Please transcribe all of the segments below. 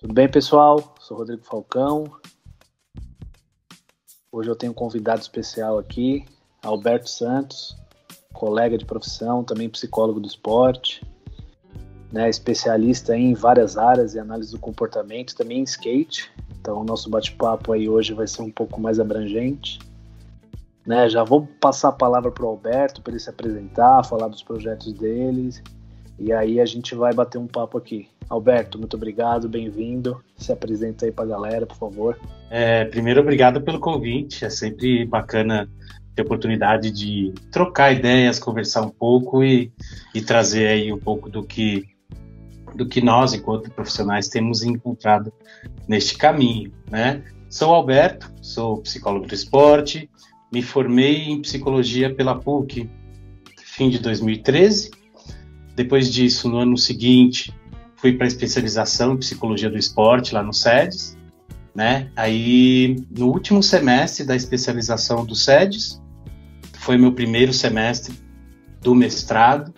Tudo bem, pessoal? Sou Rodrigo Falcão. Hoje eu tenho um convidado especial aqui, Alberto Santos, colega de profissão, também psicólogo do esporte, né, especialista em várias áreas e análise do comportamento, também em skate. Então, o nosso bate-papo aí hoje vai ser um pouco mais abrangente. Né, já vou passar a palavra para o Alberto para ele se apresentar, falar dos projetos deles e aí a gente vai bater um papo aqui. Alberto, muito obrigado, bem-vindo. Se apresenta aí para a galera, por favor. É, primeiro, obrigado pelo convite. É sempre bacana ter oportunidade de trocar ideias, conversar um pouco e, e trazer aí um pouco do que do que nós, enquanto profissionais, temos encontrado neste caminho, né? Sou Alberto, sou psicólogo do esporte, me formei em psicologia pela PUC fim de 2013. Depois disso, no ano seguinte, fui para especialização em psicologia do esporte lá no SEDES, né? Aí no último semestre da especialização do SEDES, foi meu primeiro semestre do mestrado.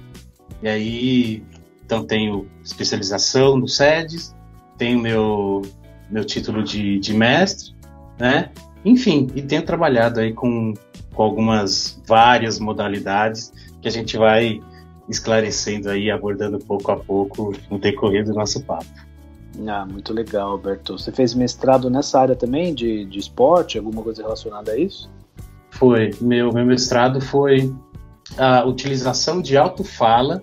E aí então tenho especialização no SEDES, tenho meu meu título de, de mestre, né? Enfim, e tenho trabalhado aí com, com algumas várias modalidades que a gente vai esclarecendo aí, abordando pouco a pouco no decorrer do nosso papo. Ah, muito legal, Alberto. Você fez mestrado nessa área também, de, de esporte, alguma coisa relacionada a isso? Foi. Meu, meu mestrado foi a utilização de autofala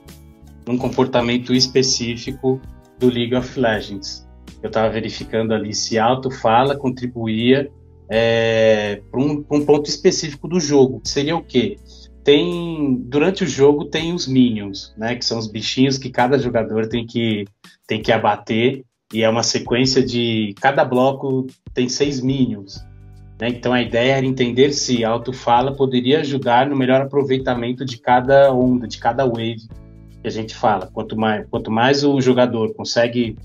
num comportamento específico do League of Legends. Eu estava verificando ali se autofala contribuía é, para um, um ponto específico do jogo. Seria o quê? Tem durante o jogo tem os minions, né, que são os bichinhos que cada jogador tem que tem que abater e é uma sequência de cada bloco tem seis minions. Né? Então a ideia era entender se a autofala poderia ajudar no melhor aproveitamento de cada onda, de cada wave que a gente fala. Quanto mais, quanto mais o jogador consegue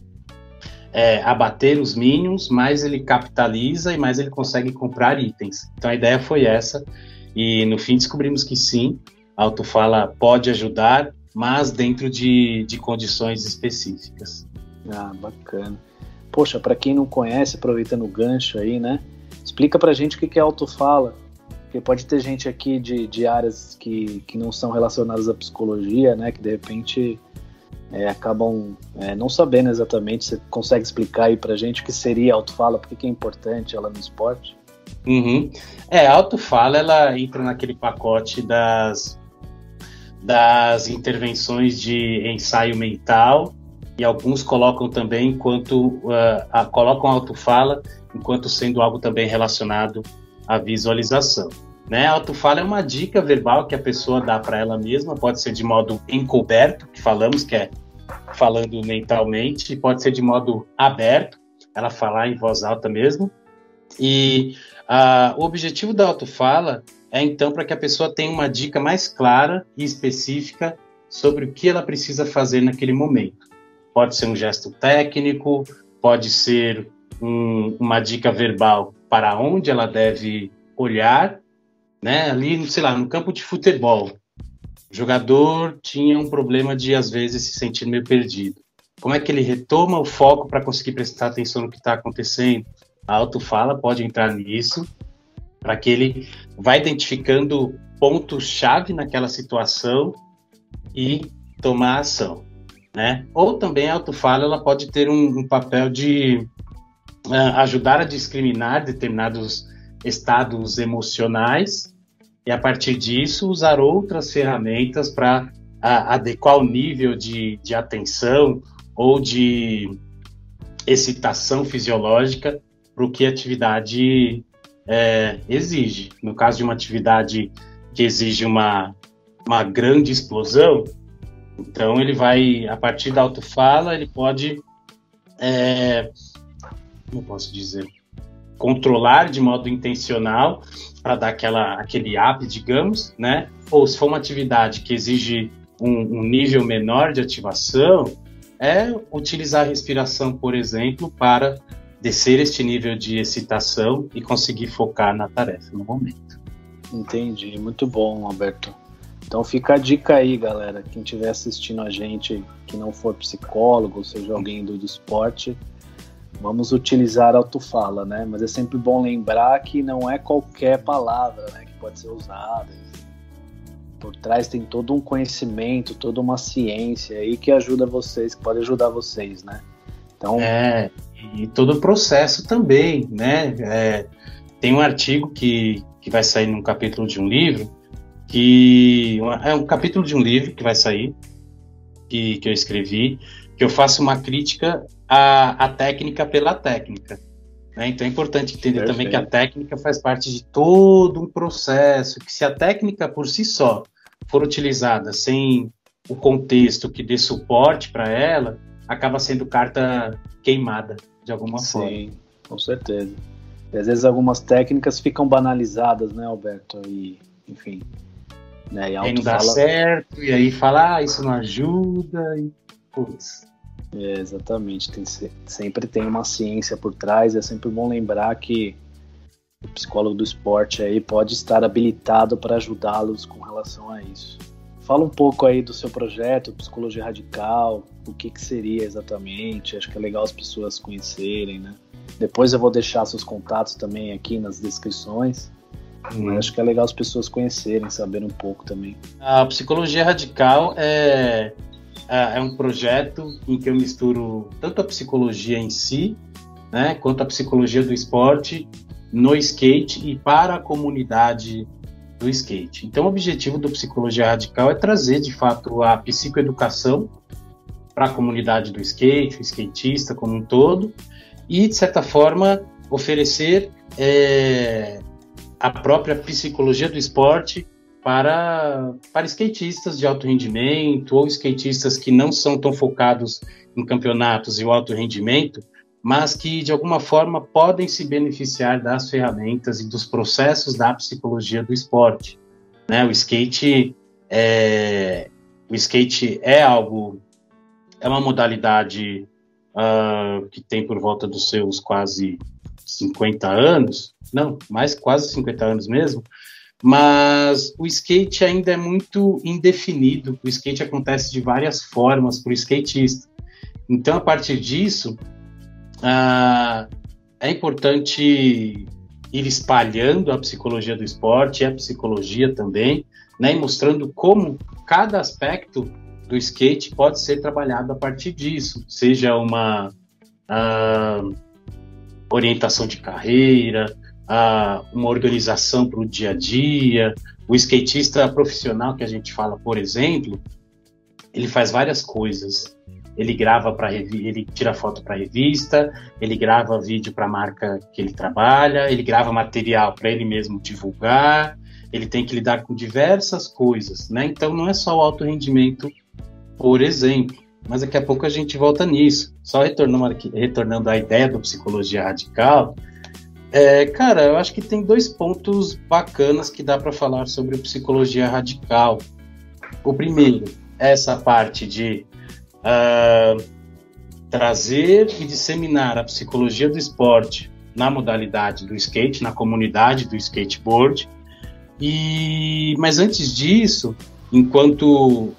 é, abater os minions, mais ele capitaliza e mais ele consegue comprar itens. Então a ideia foi essa. E no fim descobrimos que sim, a autofala pode ajudar, mas dentro de, de condições específicas. Ah, bacana. Poxa, para quem não conhece, aproveitando o gancho aí, né? Explica pra gente o que é autofala. Porque pode ter gente aqui de, de áreas que, que não são relacionadas à psicologia, né? Que de repente é, acabam é, não sabendo exatamente. Você consegue explicar aí pra gente o que seria autofala, por que é importante ela no esporte? Uhum. É, a autofala ela entra naquele pacote das, das intervenções de ensaio mental e alguns colocam também enquanto uh, a, colocam a autofala enquanto sendo algo também relacionado à visualização. Né? A autofala é uma dica verbal que a pessoa dá para ela mesma, pode ser de modo encoberto, que falamos que é falando mentalmente, pode ser de modo aberto, ela falar em voz alta mesmo. E ah, o objetivo da autofala é então para que a pessoa tenha uma dica mais clara e específica sobre o que ela precisa fazer naquele momento. Pode ser um gesto técnico, pode ser um, uma dica verbal para onde ela deve olhar, né? Ali, sei lá, no campo de futebol, o jogador tinha um problema de às vezes se sentir meio perdido. Como é que ele retoma o foco para conseguir prestar atenção no que está acontecendo? A autofala pode entrar nisso, para que ele vá identificando pontos-chave naquela situação e tomar ação. Né? Ou também a autofala ela pode ter um, um papel de uh, ajudar a discriminar determinados estados emocionais e a partir disso usar outras ferramentas para adequar o nível de, de atenção ou de excitação fisiológica para o que a atividade é, exige. No caso de uma atividade que exige uma, uma grande explosão, então ele vai, a partir da autofala, ele pode, é, como posso dizer, controlar de modo intencional para dar aquela, aquele up, digamos, né? Ou se for uma atividade que exige um, um nível menor de ativação, é utilizar a respiração, por exemplo, para descer este nível de excitação e conseguir focar na tarefa no momento. Entendi, muito bom, Alberto. Então fica a dica aí, galera. Quem estiver assistindo a gente que não for psicólogo, seja alguém do, do esporte, vamos utilizar autofala, né? Mas é sempre bom lembrar que não é qualquer palavra, né, que pode ser usada. Por trás tem todo um conhecimento, toda uma ciência aí que ajuda vocês, que pode ajudar vocês, né? Então é e todo o processo também, né? É, tem um artigo que, que vai sair num capítulo de um livro que é um capítulo de um livro que vai sair que, que eu escrevi que eu faço uma crítica à, à técnica pela técnica. Né? Então é importante entender Perfeito. também que a técnica faz parte de todo um processo, que se a técnica por si só for utilizada sem o contexto que dê suporte para ela, acaba sendo carta queimada de alguma Sim, forma. Sim, com certeza. E às vezes algumas técnicas ficam banalizadas, né, Alberto? E, enfim. Né, e, aí não dá certo, e aí fala, ah, isso não ajuda, e putz. É, exatamente, tem, sempre tem uma ciência por trás, é sempre bom lembrar que o psicólogo do esporte aí pode estar habilitado para ajudá-los com relação a isso. Fala um pouco aí do seu projeto, Psicologia Radical, o que, que seria exatamente, acho que é legal as pessoas conhecerem, né? Depois eu vou deixar seus contatos também aqui nas descrições. Hum. Acho que é legal as pessoas conhecerem, saberem um pouco também. A psicologia radical é é, é um projeto em que eu misturo tanto a psicologia em si, né, quanto a psicologia do esporte no skate e para a comunidade do skate. Então, o objetivo do Psicologia Radical é trazer, de fato, a psicoeducação para a comunidade do skate, o skatista como um todo, e, de certa forma, oferecer é, a própria psicologia do esporte para, para skatistas de alto rendimento ou skatistas que não são tão focados em campeonatos e o alto rendimento, mas que de alguma forma podem se beneficiar das ferramentas e dos processos da psicologia do esporte. Né? O skate é, o skate é algo, é uma modalidade uh, que tem por volta dos seus quase 50 anos, não, mais quase 50 anos mesmo, mas o skate ainda é muito indefinido. O skate acontece de várias formas para o skatista. Então, a partir disso, ah, é importante ir espalhando a psicologia do esporte e a psicologia também, né, e mostrando como cada aspecto do skate pode ser trabalhado a partir disso, seja uma ah, orientação de carreira, a uma organização para o dia a dia. O skatista profissional que a gente fala, por exemplo, ele faz várias coisas. Ele grava para ele tira foto para revista, ele grava vídeo para a marca que ele trabalha, ele grava material para ele mesmo divulgar. Ele tem que lidar com diversas coisas, né? Então não é só o alto rendimento, por exemplo. Mas daqui a pouco a gente volta nisso. Só retornando, retornando à ideia da psicologia radical, é, cara, eu acho que tem dois pontos bacanas que dá para falar sobre psicologia radical. O primeiro, essa parte de uh, trazer e disseminar a psicologia do esporte na modalidade do skate, na comunidade do skateboard. E, mas antes disso, enquanto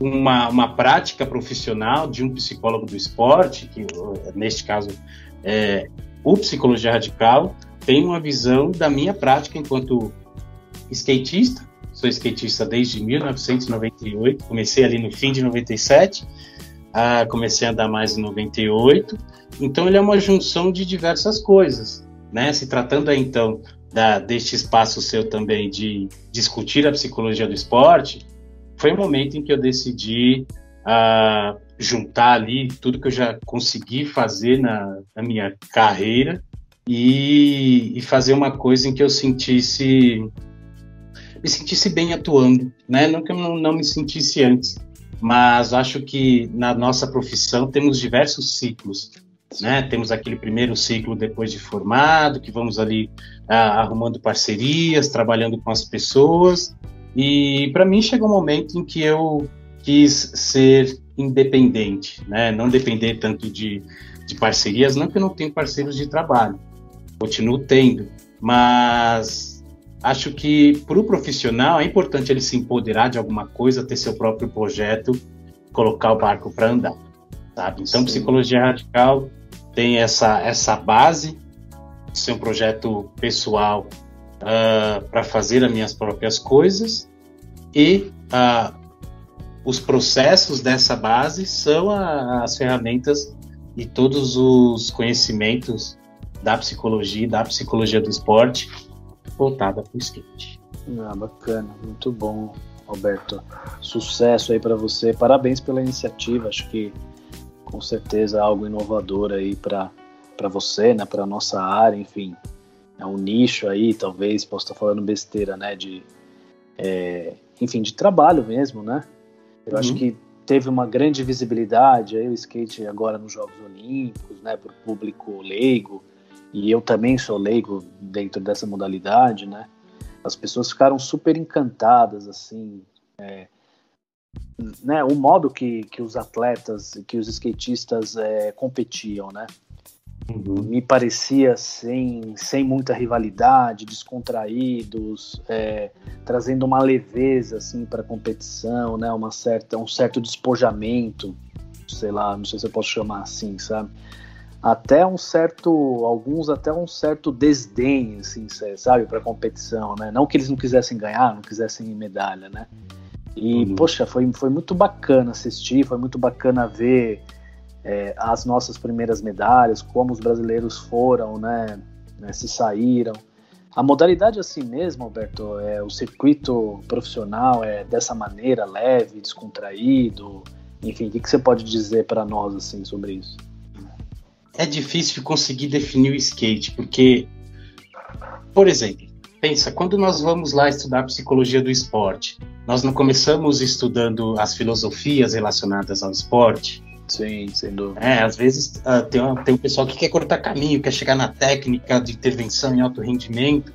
uma, uma prática profissional de um psicólogo do esporte, que neste caso é, o Psicologia Radical tem uma visão da minha prática enquanto skatista. Sou skatista desde 1998, comecei ali no fim de 97, ah, comecei a andar mais em 98. Então ele é uma junção de diversas coisas, né? Se tratando então da, deste espaço seu também de discutir a psicologia do esporte, foi o um momento em que eu decidi ah, juntar ali tudo que eu já consegui fazer na, na minha carreira e, e, fazer uma coisa em que eu sentisse me sentisse bem atuando, né? Não que eu não, não me sentisse antes, mas acho que na nossa profissão temos diversos ciclos, né? Temos aquele primeiro ciclo depois de formado, que vamos ali ah, arrumando parcerias, trabalhando com as pessoas. E para mim chegou um momento em que eu quis ser independente, né? Não depender tanto de, de parcerias, não que eu não tenho parceiros de trabalho, continuo tendo, mas acho que para o profissional é importante ele se empoderar de alguma coisa, ter seu próprio projeto, colocar o barco para andar, sabe? Então, Sim. psicologia radical tem essa, essa base, ser um projeto pessoal uh, ah, para fazer as minhas próprias coisas e uh, os processos dessa base são a, as ferramentas e todos os conhecimentos da psicologia, da psicologia do esporte voltada para o skate. Ah, bacana, muito bom, Alberto. Sucesso aí para você. Parabéns pela iniciativa. Acho que com certeza algo inovador aí para para você, né, para nossa área, enfim, é um nicho aí, talvez posso estar falando besteira, né, de é, enfim, de trabalho mesmo, né? Eu uhum. acho que teve uma grande visibilidade aí o skate agora nos Jogos Olímpicos, né, para o público leigo, e eu também sou leigo dentro dessa modalidade, né? As pessoas ficaram super encantadas, assim, é, né, o modo que, que os atletas, que os skatistas é, competiam, né? Uhum. Me parecia sem, sem muita rivalidade, descontraídos, é, trazendo uma leveza assim para a competição, né? Uma certa, um certo despojamento, sei lá, não sei se eu posso chamar assim, sabe? Até um certo, alguns até um certo desdém, assim, sabe, para a competição, né? Não que eles não quisessem ganhar, não quisessem medalha, né? E, uhum. poxa, foi, foi muito bacana assistir, foi muito bacana ver é, as nossas primeiras medalhas, como os brasileiros foram, né, né, se saíram. A modalidade é assim mesmo, Alberto, é o circuito profissional é dessa maneira, leve, descontraído. Enfim, o que, que você pode dizer para nós assim sobre isso? É difícil conseguir definir o skate, porque, por exemplo, pensa, quando nós vamos lá estudar psicologia do esporte, nós não começamos estudando as filosofias relacionadas ao esporte. Sim, sem dúvida. É, às vezes uh, tem, um, tem um pessoal que quer cortar caminho, quer chegar na técnica de intervenção em alto rendimento.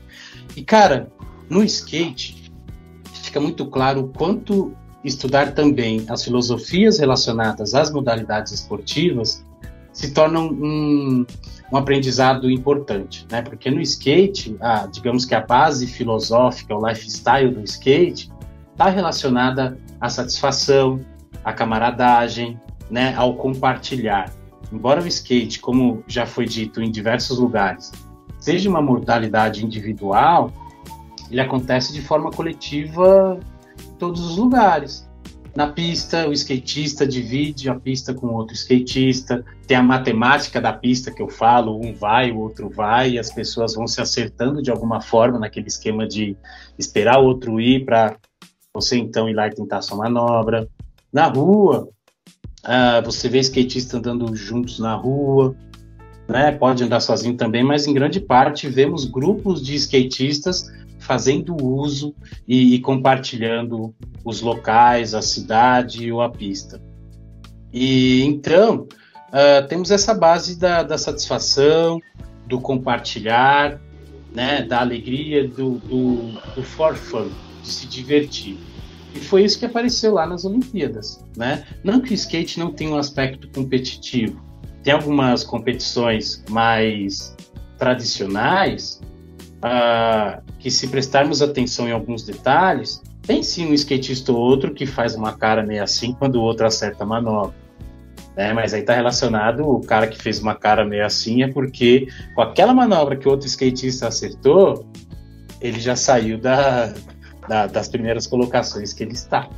E, cara, no skate, fica muito claro o quanto estudar também as filosofias relacionadas às modalidades esportivas se torna um, um aprendizado importante, né? Porque no skate, a, digamos que a base filosófica, o lifestyle do skate, está relacionada à satisfação, à camaradagem, né, ao compartilhar. Embora o skate, como já foi dito em diversos lugares, seja uma modalidade individual, ele acontece de forma coletiva em todos os lugares. Na pista, o skatista divide a pista com outro skatista. Tem a matemática da pista que eu falo: um vai, o outro vai, e as pessoas vão se acertando de alguma forma naquele esquema de esperar o outro ir para você então ir lá e tentar sua manobra. Na rua, uh, você vê skatista andando juntos na rua, né? Pode andar sozinho também, mas em grande parte vemos grupos de skatistas fazendo uso e, e compartilhando os locais, a cidade ou a pista. E então uh, temos essa base da, da, satisfação, do compartilhar, né, da alegria, do, do, do for fun, de se divertir. E foi isso que apareceu lá nas Olimpíadas, né? Não que o skate não tenha um aspecto competitivo. Tem algumas competições mais tradicionais uh, que, se prestarmos atenção em alguns detalhes, tem sim um skatista ou outro que faz uma cara meio assim quando o outro acerta a manobra. Né? Mas aí está relacionado, o cara que fez uma cara meio assim é porque com aquela manobra que outro skatista acertou, ele já saiu da, da, das primeiras colocações que ele está.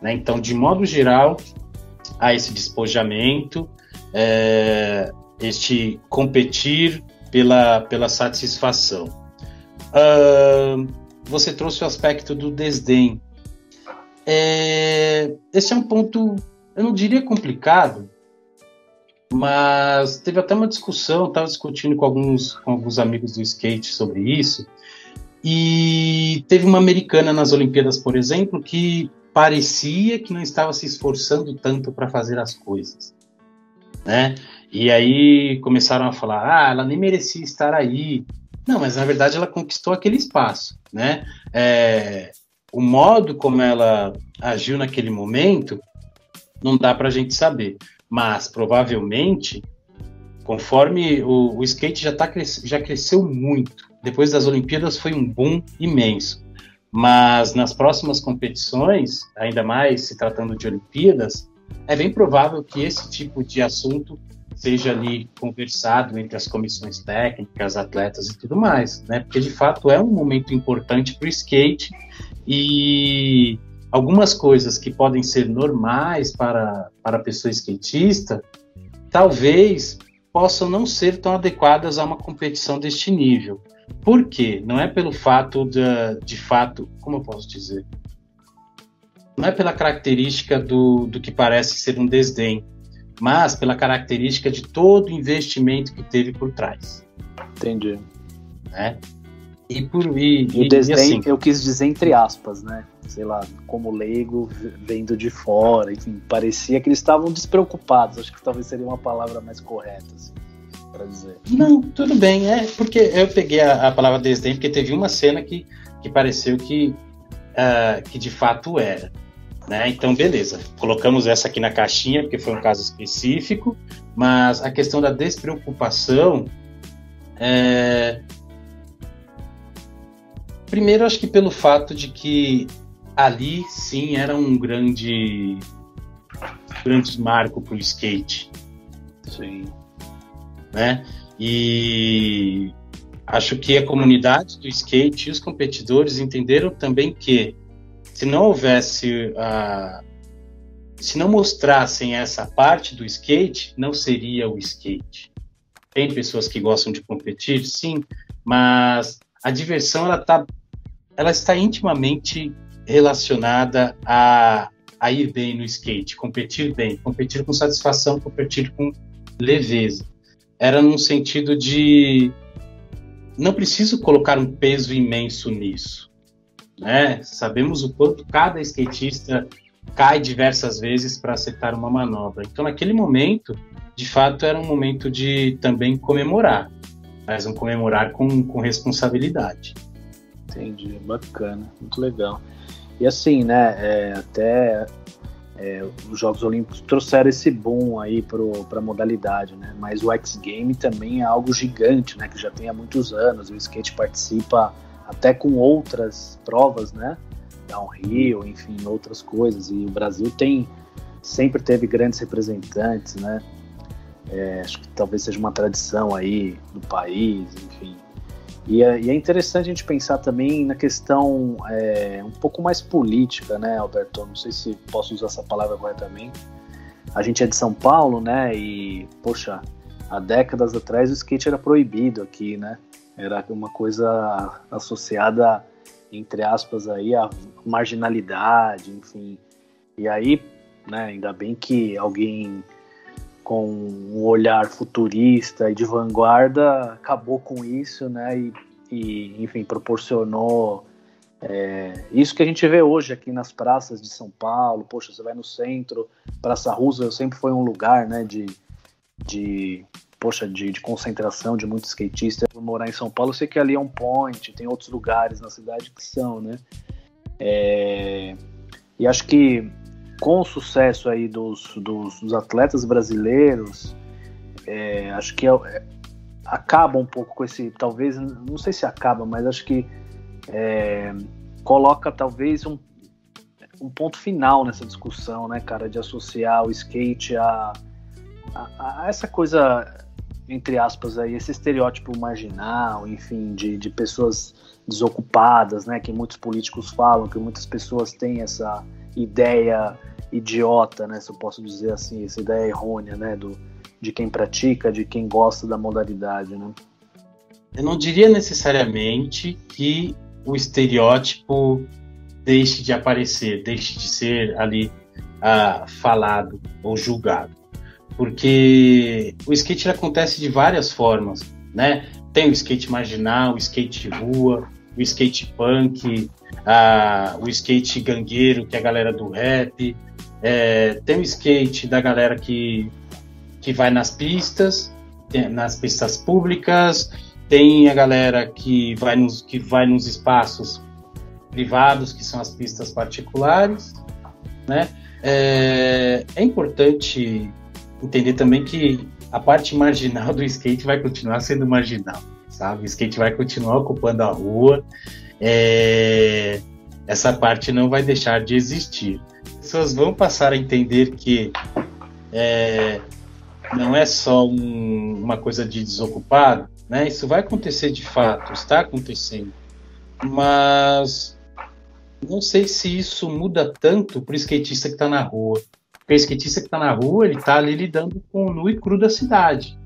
Né? Então, de modo geral, há esse despojamento, é, este competir pela, pela satisfação. Uh, você trouxe o aspecto do desdém. É, esse é um ponto, eu não diria complicado, mas teve até uma discussão, estava discutindo com alguns, com alguns amigos do skate sobre isso, e teve uma americana nas Olimpíadas, por exemplo, que parecia que não estava se esforçando tanto para fazer as coisas, né? E aí começaram a falar, ah, ela nem merecia estar aí. Não, mas na verdade ela conquistou aquele espaço, né? É, o modo como ela agiu naquele momento não dá para a gente saber, mas provavelmente, conforme o, o skate já, tá, já cresceu muito, depois das Olimpíadas foi um boom imenso. Mas nas próximas competições, ainda mais se tratando de Olimpíadas, é bem provável que esse tipo de assunto seja ali conversado entre as comissões técnicas, atletas e tudo mais, né? Porque de fato é um momento importante para o skate e algumas coisas que podem ser normais para, para a pessoa skatista, talvez possam não ser tão adequadas a uma competição deste nível. Por quê? Não é pelo fato de, de fato, como eu posso dizer? Não é pela característica do, do que parece ser um desdém, mas pela característica de todo o investimento que teve por trás. Entendi. Né? E por e, e o desdém, e assim, eu quis dizer entre aspas, né? Sei lá, como leigo vendo de fora, enfim, parecia que eles estavam despreocupados. Acho que talvez seria uma palavra mais correta, assim, para dizer. Não, tudo bem, é porque eu peguei a, a, palavra desdém porque teve uma cena que, que pareceu que uh, que de fato era. Né? Então, beleza, colocamos essa aqui na caixinha, porque foi um caso específico, mas a questão da despreocupação. É... Primeiro, acho que pelo fato de que ali sim era um grande, grande marco para o skate. Sim. Né? E acho que a comunidade do skate e os competidores entenderam também que se não houvesse a se não mostrassem essa parte do skate, não seria o skate. Tem pessoas que gostam de competir, sim, mas a diversão ela tá ela está intimamente relacionada a, a ir bem no skate, competir bem, competir com satisfação, competir com leveza. Era num sentido de não preciso colocar um peso imenso nisso né? Sabemos o quanto cada skatista cai diversas vezes para acertar uma manobra. Então, naquele momento, de fato, era um momento de também comemorar, mas um comemorar com, com responsabilidade. Entendi, bacana, muito legal. E assim, né, é, até é, os Jogos Olímpicos trouxeram esse boom aí para a modalidade, né? Mas o X Game também é algo gigante, né? Que já tem há muitos anos. O skate participa até com outras provas, né? Downhill, enfim, outras coisas. E o Brasil tem sempre teve grandes representantes, né? É, acho que talvez seja uma tradição aí do país, enfim. E é, e é interessante a gente pensar também na questão é, um pouco mais política, né, Alberto? Não sei se posso usar essa palavra corretamente. A gente é de São Paulo, né? E, poxa, há décadas atrás o skate era proibido aqui, né? Era uma coisa associada, entre aspas, aí, à marginalidade, enfim. E aí, né, ainda bem que alguém com um olhar futurista e de vanguarda acabou com isso, né? E, e enfim, proporcionou é, isso que a gente vê hoje aqui nas praças de São Paulo. Poxa, você vai no centro, Praça Roosevelt sempre foi um lugar, né, de, de poxa, de, de, concentração de muitos skatistas. Por morar em São Paulo, eu sei que ali é um point, tem outros lugares na cidade que são, né? É, e acho que com o sucesso aí dos, dos, dos atletas brasileiros, é, acho que é, é, acaba um pouco com esse, talvez, não sei se acaba, mas acho que é, coloca talvez um, um ponto final nessa discussão, né, cara, de associar o skate a, a, a essa coisa entre aspas, aí, esse estereótipo marginal, enfim, de, de pessoas desocupadas, né, que muitos políticos falam, que muitas pessoas têm essa ideia idiota, né, se eu posso dizer assim, essa ideia errônea, né, do, de quem pratica, de quem gosta da modalidade, né? Eu não diria necessariamente que o estereótipo deixe de aparecer, deixe de ser ali uh, falado ou julgado porque o skate acontece de várias formas, né? Tem o skate marginal, o skate rua, o skate punk, a, o skate gangueiro, que é a galera do rap, é, tem o skate da galera que, que vai nas pistas, nas pistas públicas, tem a galera que vai nos, que vai nos espaços privados, que são as pistas particulares, né? É, é importante entender também que a parte marginal do skate vai continuar sendo marginal, sabe? O skate vai continuar ocupando a rua, é... essa parte não vai deixar de existir. As pessoas vão passar a entender que é... não é só um, uma coisa de desocupado, né? Isso vai acontecer de fato, está acontecendo. Mas não sei se isso muda tanto para o skatista que está na rua. Porque o skatista que está na rua, ele está ali lidando com o nu e cru da cidade.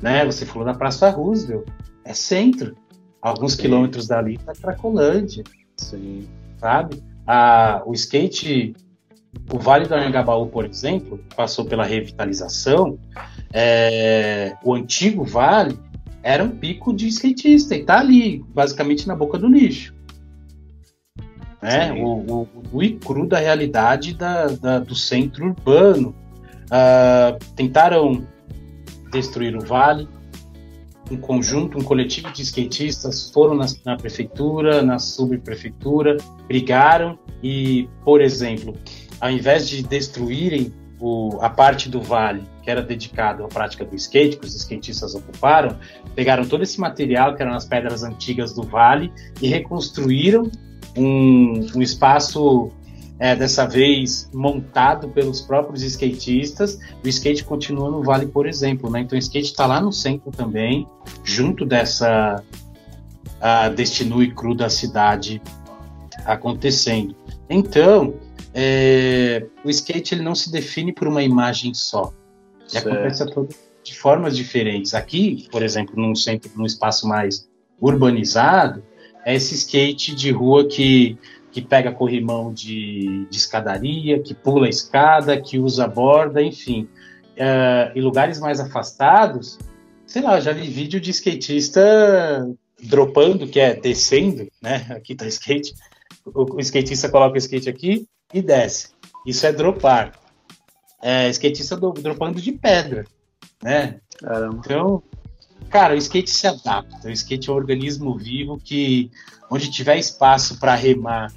Né? Você falou da Praça Roosevelt, é centro. Alguns Sim. quilômetros dali está Cracolândia. Sim. Sabe? A, o skate, o Vale do Anhangabaú, por exemplo, passou pela revitalização. É, o antigo vale era um pico de skatista e está ali, basicamente na boca do lixo né? O, o, o e cru da realidade da, da, do centro urbano. Uh, tentaram destruir o vale. Um conjunto, um coletivo de skatistas foram na, na prefeitura, na subprefeitura, brigaram e, por exemplo, ao invés de destruírem o, a parte do vale que era dedicado à prática do skate, que os skatistas ocuparam, pegaram todo esse material que eram as pedras antigas do vale e reconstruíram um, um espaço é, dessa vez montado pelos próprios skatistas. O skate continua no Vale, por exemplo, né? Então o skate está lá no centro também, junto dessa a, deste nu e cru da cidade acontecendo. Então, é, o skate ele não se define por uma imagem só. Ele acontece de formas diferentes. Aqui, por exemplo, num centro, num espaço mais urbanizado, é esse skate de rua que, que pega corrimão de, de escadaria, que pula a escada, que usa borda, enfim. Uh, em lugares mais afastados, sei lá, já vi vídeo de skatista dropando, que é descendo, né? Aqui tá skate. O, o skatista coloca o skate aqui e desce. Isso é dropar. É, skatista do, dropando de pedra, né? Caramba. Então, Cara, o skate se adapta. O skate é um organismo vivo que, onde tiver espaço para remar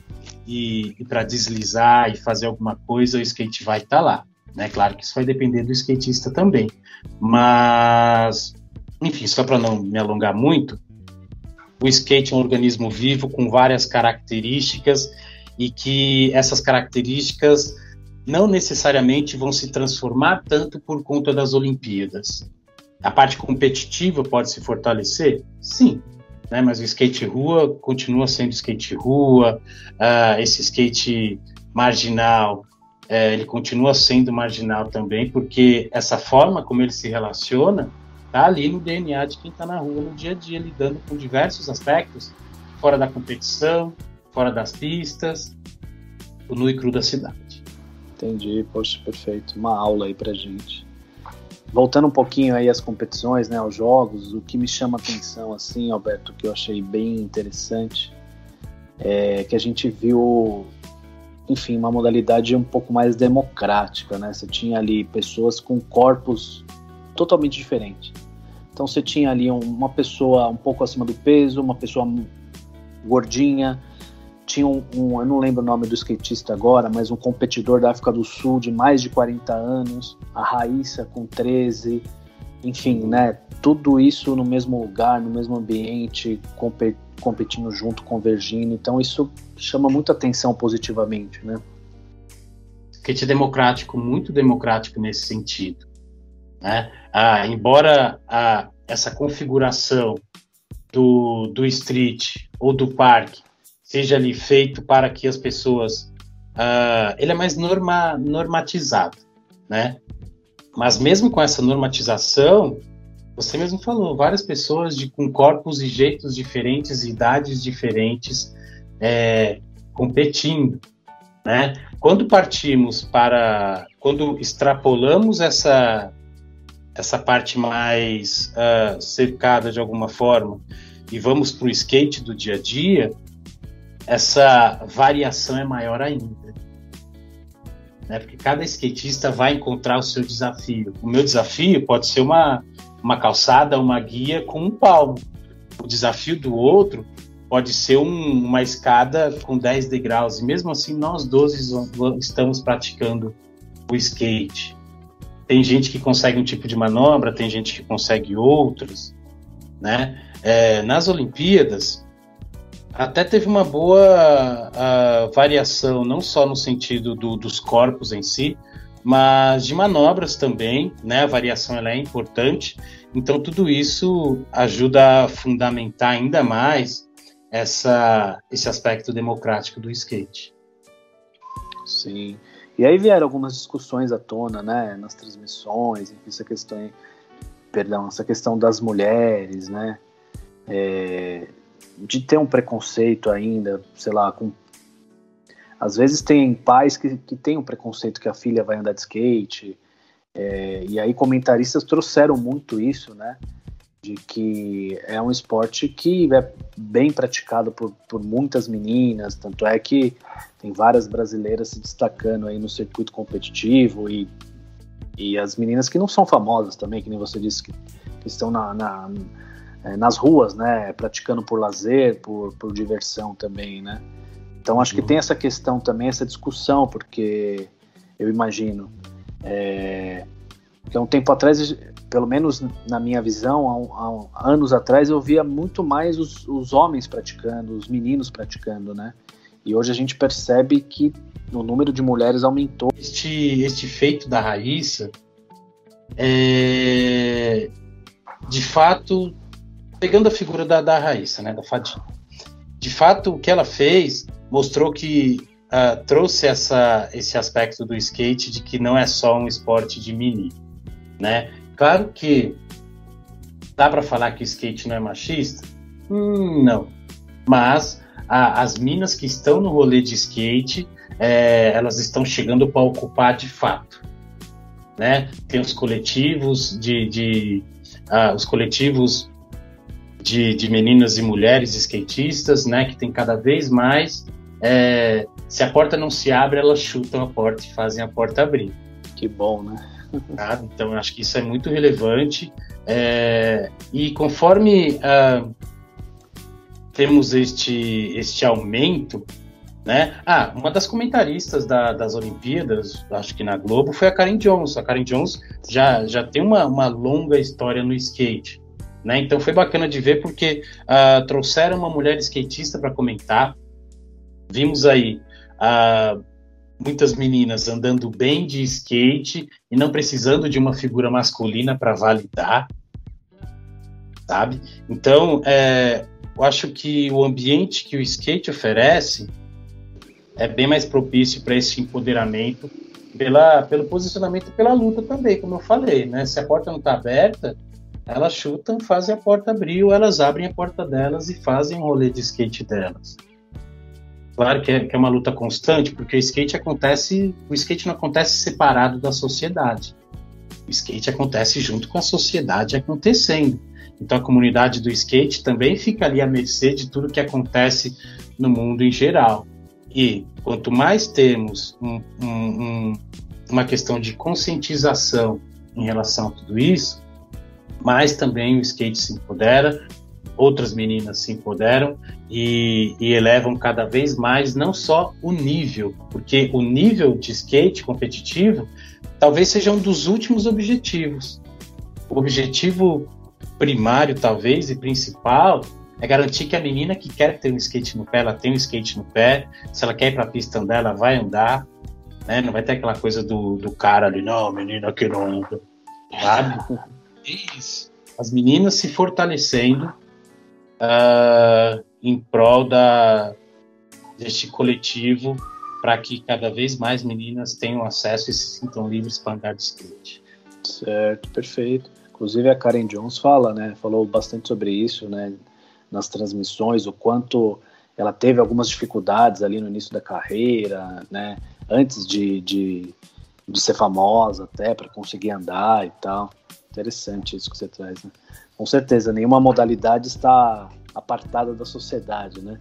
e, e para deslizar e fazer alguma coisa, o skate vai estar tá lá. Né? Claro que isso vai depender do skatista também. Mas, enfim, só para não me alongar muito, o skate é um organismo vivo com várias características e que essas características não necessariamente vão se transformar tanto por conta das Olimpíadas. A parte competitiva pode se fortalecer? Sim, né? mas o skate rua continua sendo skate rua, uh, esse skate marginal, uh, ele continua sendo marginal também, porque essa forma como ele se relaciona está ali no DNA de quem está na rua no dia a dia, lidando com diversos aspectos, fora da competição, fora das pistas, o nu e cru da cidade. Entendi, poxa, perfeito. Uma aula aí pra gente voltando um pouquinho aí às competições, né, aos jogos, o que me chama atenção, assim, Alberto, que eu achei bem interessante, é que a gente viu, enfim, uma modalidade um pouco mais democrática, né? Você tinha ali pessoas com corpos totalmente diferentes. Então você tinha ali uma pessoa um pouco acima do peso, uma pessoa gordinha, tinha um, um, eu não lembro o nome do skatista agora, mas um competidor da África do Sul de mais de 40 anos, a Raíssa com 13, enfim, né? Tudo isso no mesmo lugar, no mesmo ambiente, competindo junto, convergindo. Então isso chama muita atenção positivamente, né? Skate democrático, muito democrático nesse sentido. Né? Ah, embora a, essa configuração do, do street ou do parque seja ali feito para que as pessoas. Uh, ele é mais norma, normatizado, né? Mas mesmo com essa normatização, você mesmo falou, várias pessoas de, com corpos e jeitos diferentes, idades diferentes, é, competindo, né? Quando partimos para, quando extrapolamos essa essa parte mais uh, cercada de alguma forma e vamos para o skate do dia a dia, essa variação é maior ainda. Né? Porque cada skatista vai encontrar o seu desafio. O meu desafio pode ser uma, uma calçada, uma guia com um palmo. O desafio do outro pode ser um, uma escada com 10 degraus. E mesmo assim, nós 12 estamos praticando o skate. Tem gente que consegue um tipo de manobra, tem gente que consegue outros. Né? É, nas Olimpíadas, até teve uma boa uh, variação, não só no sentido do, dos corpos em si, mas de manobras também, né? A variação ela é importante. Então tudo isso ajuda a fundamentar ainda mais essa, esse aspecto democrático do skate. Sim. E aí vieram algumas discussões à tona, né, nas transmissões, essa questão, perdão, essa questão das mulheres, né, é, de ter um preconceito ainda, sei lá, com às vezes tem pais que, que têm um preconceito que a filha vai andar de skate, é, e aí comentaristas trouxeram muito isso, né? De que é um esporte que é bem praticado por, por muitas meninas, tanto é que tem várias brasileiras se destacando aí no circuito competitivo e, e as meninas que não são famosas também, que nem você disse, que, que estão na, na, é, nas ruas, né? Praticando por lazer, por, por diversão também, né? Então acho que tem essa questão também, essa discussão, porque eu imagino é, que há um tempo atrás, pelo menos na minha visão, há, há anos atrás, eu via muito mais os, os, homens praticando, os meninos praticando, né? E hoje a gente percebe que o número de mulheres aumentou. Este, este feito da Raíssa, é, de fato, pegando a figura da, da Raíssa, né, da Fadinha, de fato, o que ela fez mostrou que uh, trouxe essa, esse aspecto do skate de que não é só um esporte de mini, né? Claro que dá para falar que o skate não é machista? Hum, não. Mas a, as minas que estão no rolê de skate, é, elas estão chegando para ocupar de fato. Né? Tem os coletivos de, de uh, os coletivos de, de, meninas e mulheres skatistas, né? Que tem cada vez mais é, se a porta não se abre, elas chutam a porta e fazem a porta abrir. Que bom, né? Tá? Então, acho que isso é muito relevante. É, e conforme ah, temos este, este aumento, né? Ah, uma das comentaristas da, das Olimpíadas, acho que na Globo, foi a Karen Jones. A Karen Jones já, já tem uma, uma longa história no skate. Né? Então foi bacana de ver porque uh, trouxeram uma mulher skatista para comentar, Vimos aí ah, muitas meninas andando bem de skate e não precisando de uma figura masculina para validar, sabe? Então, é, eu acho que o ambiente que o skate oferece é bem mais propício para esse empoderamento pela, pelo posicionamento pela luta também, como eu falei, né? Se a porta não está aberta, elas chutam, fazem a porta abrir, ou elas abrem a porta delas e fazem o rolê de skate delas. Claro que é, que é uma luta constante, porque o skate acontece, o skate não acontece separado da sociedade. O skate acontece junto com a sociedade acontecendo. Então a comunidade do skate também fica ali à mercê de tudo que acontece no mundo em geral. E quanto mais temos um, um, um, uma questão de conscientização em relação a tudo isso, mais também o skate se empodera, outras meninas se empoderam e, e, elevam cada vez mais não só o nível, porque o nível de skate competitivo talvez seja um dos últimos objetivos. O objetivo primário, talvez, e principal é garantir que a menina que quer ter um skate no pé, ela tem um skate no pé. Se ela quer ir para a pista andar, ela vai andar. Né? Não vai ter aquela coisa do, do cara ali, não, menina que não anda. Sabe? Isso. As meninas se fortalecendo uh, em prol da, deste coletivo para que cada vez mais meninas tenham acesso e se sintam livres para andar de skate. Certo, perfeito. Inclusive a Karen Jones fala, né, falou bastante sobre isso, né, nas transmissões, o quanto ela teve algumas dificuldades ali no início da carreira, né, antes de, de, de ser famosa até para conseguir andar e tal. Interessante isso que você traz, né? Com certeza, nenhuma modalidade está apartada da sociedade, né?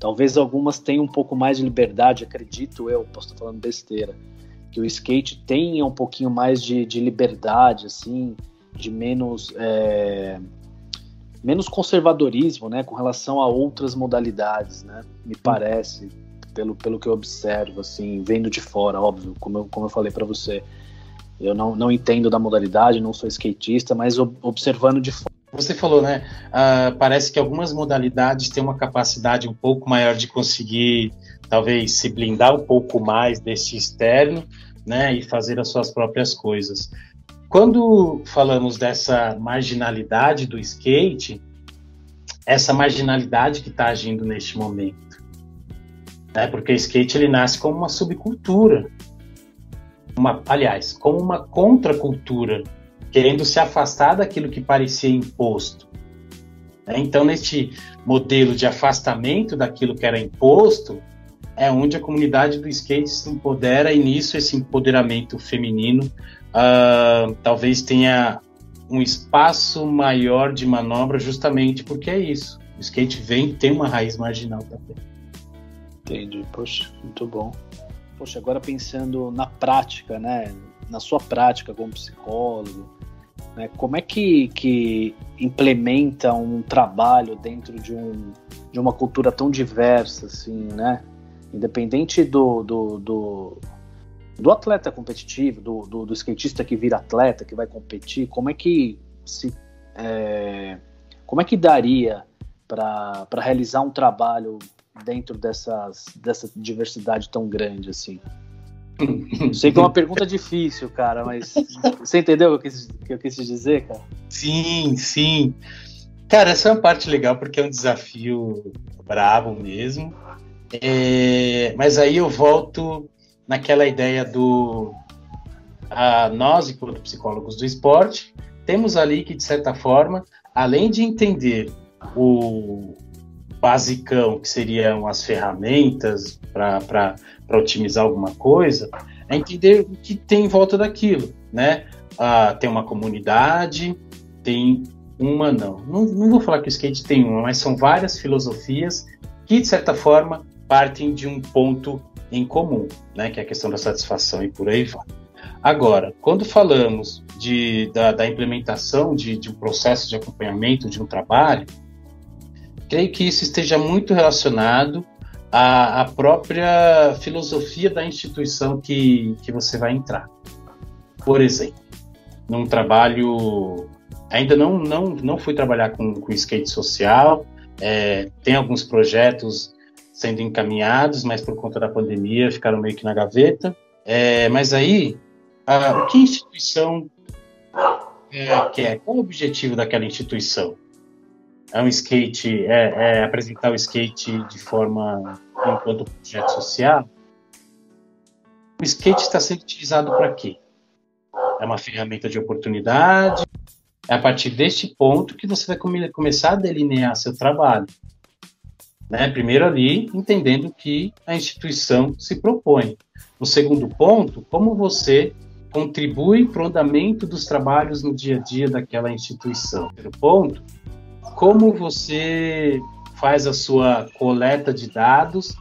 Talvez algumas tenham um pouco mais de liberdade, acredito eu, posso estar falando besteira, que o skate tenha um pouquinho mais de, de liberdade, assim, de menos é, menos conservadorismo, né, com relação a outras modalidades, né? Me parece, pelo, pelo que eu observo, assim, vendo de fora, óbvio, como eu, como eu falei para você. Eu não, não entendo da modalidade, não sou skatista, mas observando de fora você falou, né? Uh, parece que algumas modalidades têm uma capacidade um pouco maior de conseguir, talvez, se blindar um pouco mais desse externo, né, e fazer as suas próprias coisas. Quando falamos dessa marginalidade do skate, essa marginalidade que está agindo neste momento, né, porque o skate ele nasce como uma subcultura, uma, aliás, como uma contracultura, querendo se afastar daquilo que parecia imposto. Né? Então, neste modelo de afastamento daquilo que era imposto, é onde a comunidade do skate se empodera e nisso esse empoderamento feminino uh, talvez tenha um espaço maior de manobra justamente porque é isso. O skate vem tem uma raiz marginal também. Entendi, poxa, muito bom. Poxa, agora pensando na prática, né? Na sua prática como psicólogo, né? Como é que, que implementa um trabalho dentro de, um, de uma cultura tão diversa, assim, né? Independente do, do, do, do atleta competitivo, do, do, do, skatista que vira atleta, que vai competir, como é que se é, como é que daria para realizar um trabalho dentro dessas, dessa diversidade tão grande assim? Sei que é uma pergunta difícil, cara, mas você entendeu o que que eu quis dizer, cara? Sim, sim. Cara, essa é uma parte legal porque é um desafio bravo mesmo. É, mas aí eu volto naquela ideia do a, nós, enquanto psicólogos do esporte, temos ali que, de certa forma, além de entender o basicão, que seriam as ferramentas para otimizar alguma coisa, é entender o que tem em volta daquilo, né? Ah, tem uma comunidade, tem uma não. não. Não vou falar que o skate tem uma, mas são várias filosofias que, de certa forma, partem de um ponto em comum, né, que é a questão da satisfação e por aí vai. Agora, quando falamos de, da, da implementação de, de um processo de acompanhamento de um trabalho, creio que isso esteja muito relacionado à, à própria filosofia da instituição que, que você vai entrar. Por exemplo, num trabalho. Ainda não, não, não fui trabalhar com, com skate social, é, tem alguns projetos sendo encaminhados, mas por conta da pandemia ficaram meio que na gaveta. É, mas aí, a, que instituição é, quer? Qual o objetivo daquela instituição? É um skate, é, é apresentar o skate de forma enquanto projeto social? O skate está sendo utilizado para quê? É uma ferramenta de oportunidade. É a partir deste ponto que você vai come começar a delinear seu trabalho. Né? Primeiro ali, entendendo que a instituição se propõe. O segundo ponto, como você contribui para o andamento dos trabalhos no dia a dia daquela instituição. Terceiro ponto, como você faz a sua coleta de dados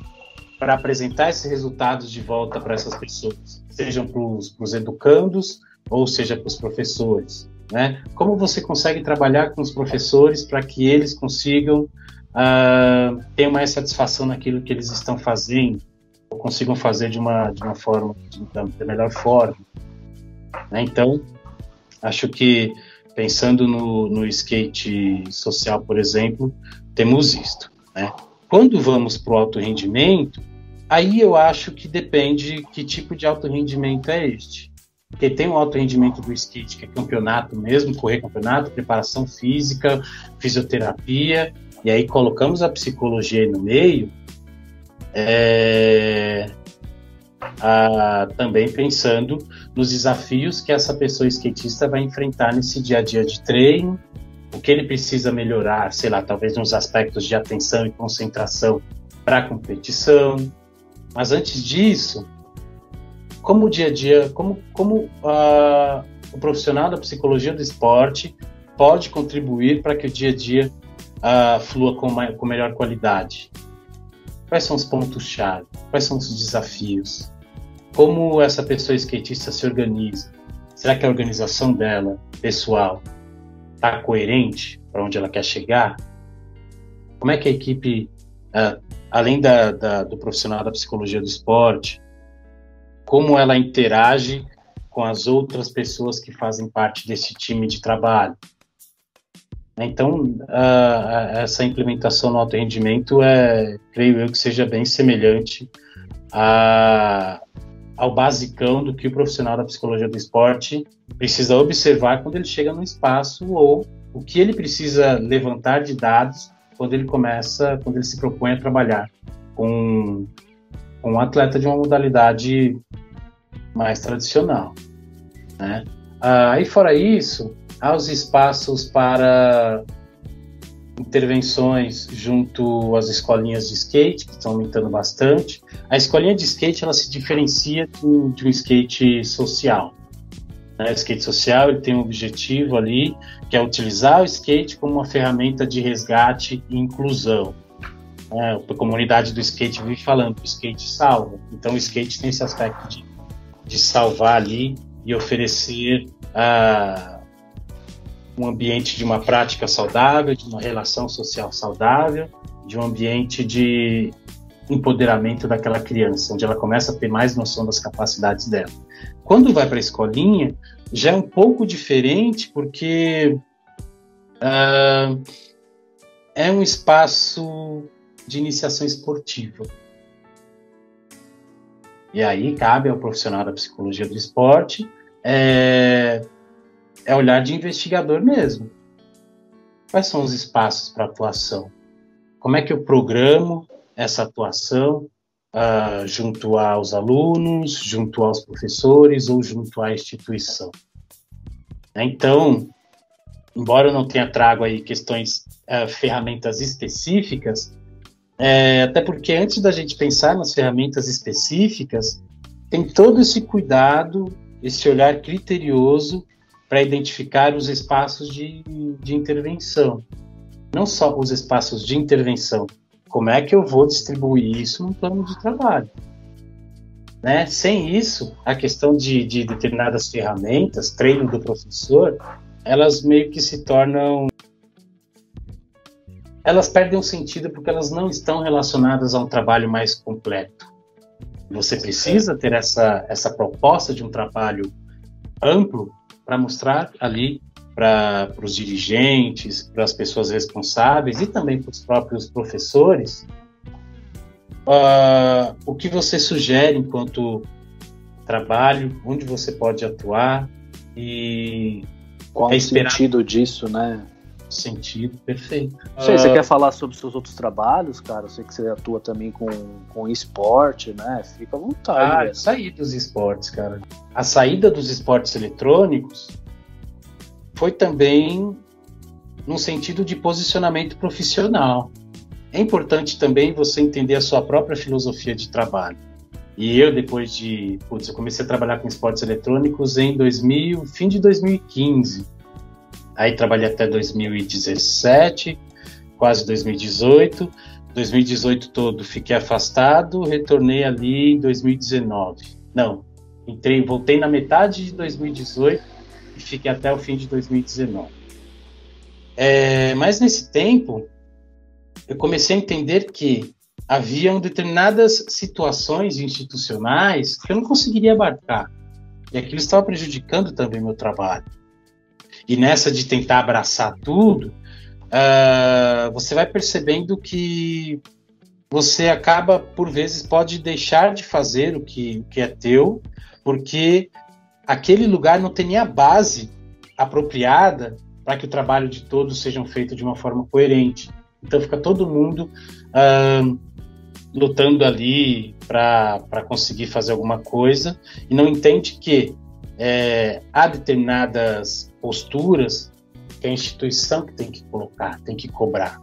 para apresentar esses resultados de volta para essas pessoas, sejam para os educandos ou seja para os professores. Né? Como você consegue trabalhar com os professores para que eles consigam uh, tenham mais satisfação naquilo que eles estão fazendo, ou consigam fazer de uma, de uma forma, de, da melhor forma. Né? Então, acho que pensando no, no skate social, por exemplo, temos isto. Né? Quando vamos para o alto rendimento, aí eu acho que depende que tipo de alto rendimento é este. Porque tem o alto rendimento do skate, que é campeonato mesmo, correr campeonato, preparação física, fisioterapia, e aí colocamos a psicologia aí no meio, é, a, também pensando nos desafios que essa pessoa skatista vai enfrentar nesse dia a dia de treino, o que ele precisa melhorar, sei lá, talvez nos aspectos de atenção e concentração para a competição. Mas antes disso, como o dia a dia, como, como uh, o profissional da psicologia do esporte pode contribuir para que o dia a dia uh, flua com, com melhor qualidade? Quais são os pontos-chave? Quais são os desafios? Como essa pessoa skatista se organiza? Será que a organização dela, pessoal, está coerente para onde ela quer chegar? Como é que a equipe, uh, além da, da, do profissional da psicologia do esporte, como ela interage com as outras pessoas que fazem parte desse time de trabalho? Então, uh, essa implementação no alto rendimento é, creio eu, que seja bem semelhante a, ao basicão do que o profissional da psicologia do esporte precisa observar quando ele chega no espaço ou o que ele precisa levantar de dados quando ele começa, quando ele se propõe a trabalhar com, com um atleta de uma modalidade mais tradicional. Né? Ah, e fora isso, há os espaços para intervenções junto às escolinhas de skate, que estão aumentando bastante. A escolinha de skate ela se diferencia de um, de um skate social. Né? O skate social ele tem um objetivo ali, que é utilizar o skate como uma ferramenta de resgate e inclusão. É, a comunidade do skate vive falando, o skate salva. Então o skate tem esse aspecto de, de salvar ali e oferecer uh, um ambiente de uma prática saudável, de uma relação social saudável, de um ambiente de empoderamento daquela criança, onde ela começa a ter mais noção das capacidades dela. Quando vai para a escolinha, já é um pouco diferente, porque uh, é um espaço de iniciação esportiva. E aí cabe ao profissional da psicologia do esporte é, é olhar de investigador mesmo. Quais são os espaços para atuação? Como é que eu programo essa atuação uh, junto aos alunos, junto aos professores ou junto à instituição? Então, embora eu não tenha trago aí questões, uh, ferramentas específicas, é, até porque antes da gente pensar nas ferramentas específicas, tem todo esse cuidado, esse olhar criterioso para identificar os espaços de, de intervenção. Não só os espaços de intervenção, como é que eu vou distribuir isso no plano de trabalho? Né? Sem isso, a questão de, de determinadas ferramentas, treino do professor, elas meio que se tornam elas perdem o sentido porque elas não estão relacionadas a um trabalho mais completo. Você precisa ter essa, essa proposta de um trabalho amplo para mostrar ali para os dirigentes, para as pessoas responsáveis e também para os próprios professores uh, o que você sugere enquanto trabalho, onde você pode atuar e qual é o sentido disso, né? Sentido, perfeito. Sei, uh, você quer falar sobre seus outros trabalhos, cara? Eu sei que você atua também com, com esporte, né? Fica à vontade. Ah, sair dos esportes, cara. A saída dos esportes eletrônicos foi também num sentido de posicionamento profissional. É importante também você entender a sua própria filosofia de trabalho. E eu, depois de. Putz, eu comecei a trabalhar com esportes eletrônicos em 2000, fim de 2015. Aí trabalhei até 2017, quase 2018. 2018 todo fiquei afastado, retornei ali em 2019. Não, entrei, voltei na metade de 2018 e fiquei até o fim de 2019. É, mas nesse tempo, eu comecei a entender que haviam determinadas situações institucionais que eu não conseguiria abarcar. E aquilo estava prejudicando também meu trabalho. E nessa de tentar abraçar tudo, uh, você vai percebendo que você acaba, por vezes, pode deixar de fazer o que, o que é teu, porque aquele lugar não tem nem a base apropriada para que o trabalho de todos seja feito de uma forma coerente. Então fica todo mundo uh, lutando ali para conseguir fazer alguma coisa e não entende que é, há determinadas posturas que a instituição que tem que colocar, tem que cobrar.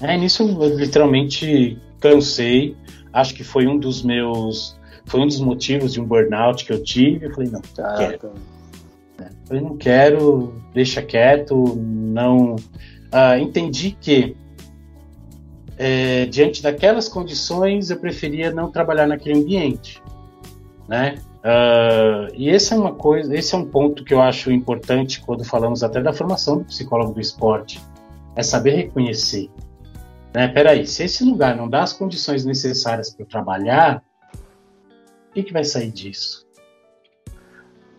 É, nisso eu literalmente cansei. Acho que foi um dos meus foi um dos motivos de um burnout que eu tive. Eu falei, não, não quero. É, eu não quero, deixa quieto, não. Ah, entendi que é, diante daquelas condições eu preferia não trabalhar naquele ambiente, né? Uh, e esse é uma coisa, esse é um ponto que eu acho importante quando falamos até da formação do psicólogo do esporte, é saber reconhecer, né? Peraí, se esse lugar não dá as condições necessárias para trabalhar, o que, que vai sair disso?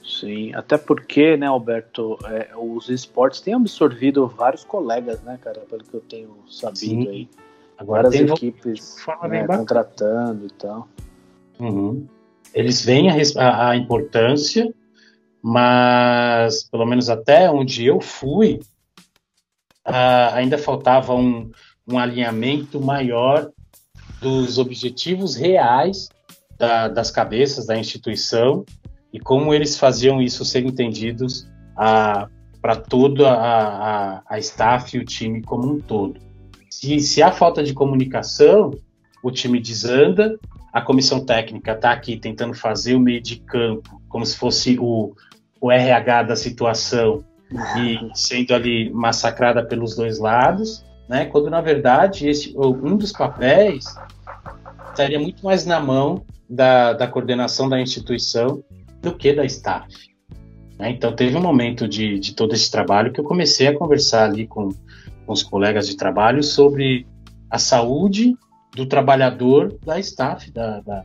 Sim, até porque, né, Alberto, é, os esportes têm absorvido vários colegas, né, cara, pelo que eu tenho sabido Sim. aí. Agora Várias equipes né, contratando e tal. Uhum. Eles veem a, a importância, mas pelo menos até onde eu fui, ainda faltava um, um alinhamento maior dos objetivos reais da, das cabeças da instituição e como eles faziam isso ser entendidos para toda a, a, a staff e o time como um todo. Se, se há falta de comunicação, o time desanda, a comissão técnica está aqui tentando fazer o meio de campo como se fosse o, o RH da situação e sendo ali massacrada pelos dois lados, né? Quando na verdade esse, um dos papéis estaria muito mais na mão da, da coordenação da instituição do que da staff. Né? Então teve um momento de, de todo esse trabalho que eu comecei a conversar ali com, com os colegas de trabalho sobre a saúde do trabalhador da staff da, da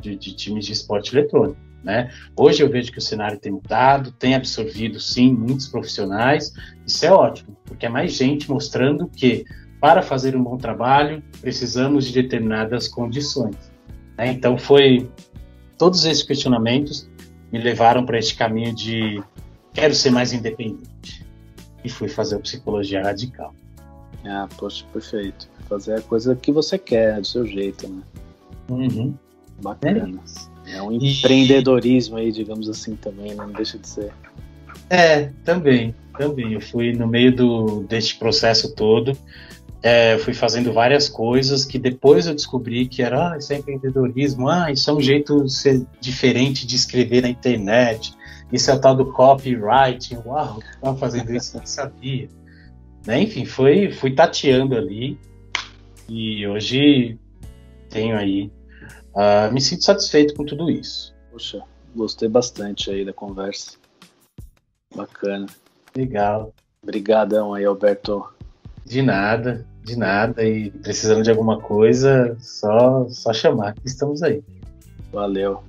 de, de, times de esporte eletrônico. Né? Hoje eu vejo que o cenário tem mudado, tem absorvido sim muitos profissionais, isso é ótimo, porque é mais gente mostrando que para fazer um bom trabalho precisamos de determinadas condições. Né? Então foi todos esses questionamentos me levaram para este caminho de quero ser mais independente e fui fazer psicologia radical. Ah, poxa, perfeito. Fazer a coisa que você quer, do seu jeito, né? Uhum. Bacana. É, é um empreendedorismo aí, digamos assim, também, né? não deixa de ser. É, também, também. Eu fui no meio do, deste processo todo, é, fui fazendo várias coisas que depois eu descobri que era, ah, isso é empreendedorismo, ah, isso é um jeito de ser diferente de escrever na internet, isso é o tal do copywriting, uau, estava fazendo isso, não sabia. Né? Enfim, foi, fui tateando ali e hoje tenho aí, uh, me sinto satisfeito com tudo isso. Poxa, gostei bastante aí da conversa. Bacana. Legal. Obrigadão aí, Alberto. De nada, de nada. E precisando de alguma coisa, só, só chamar. Estamos aí. Valeu.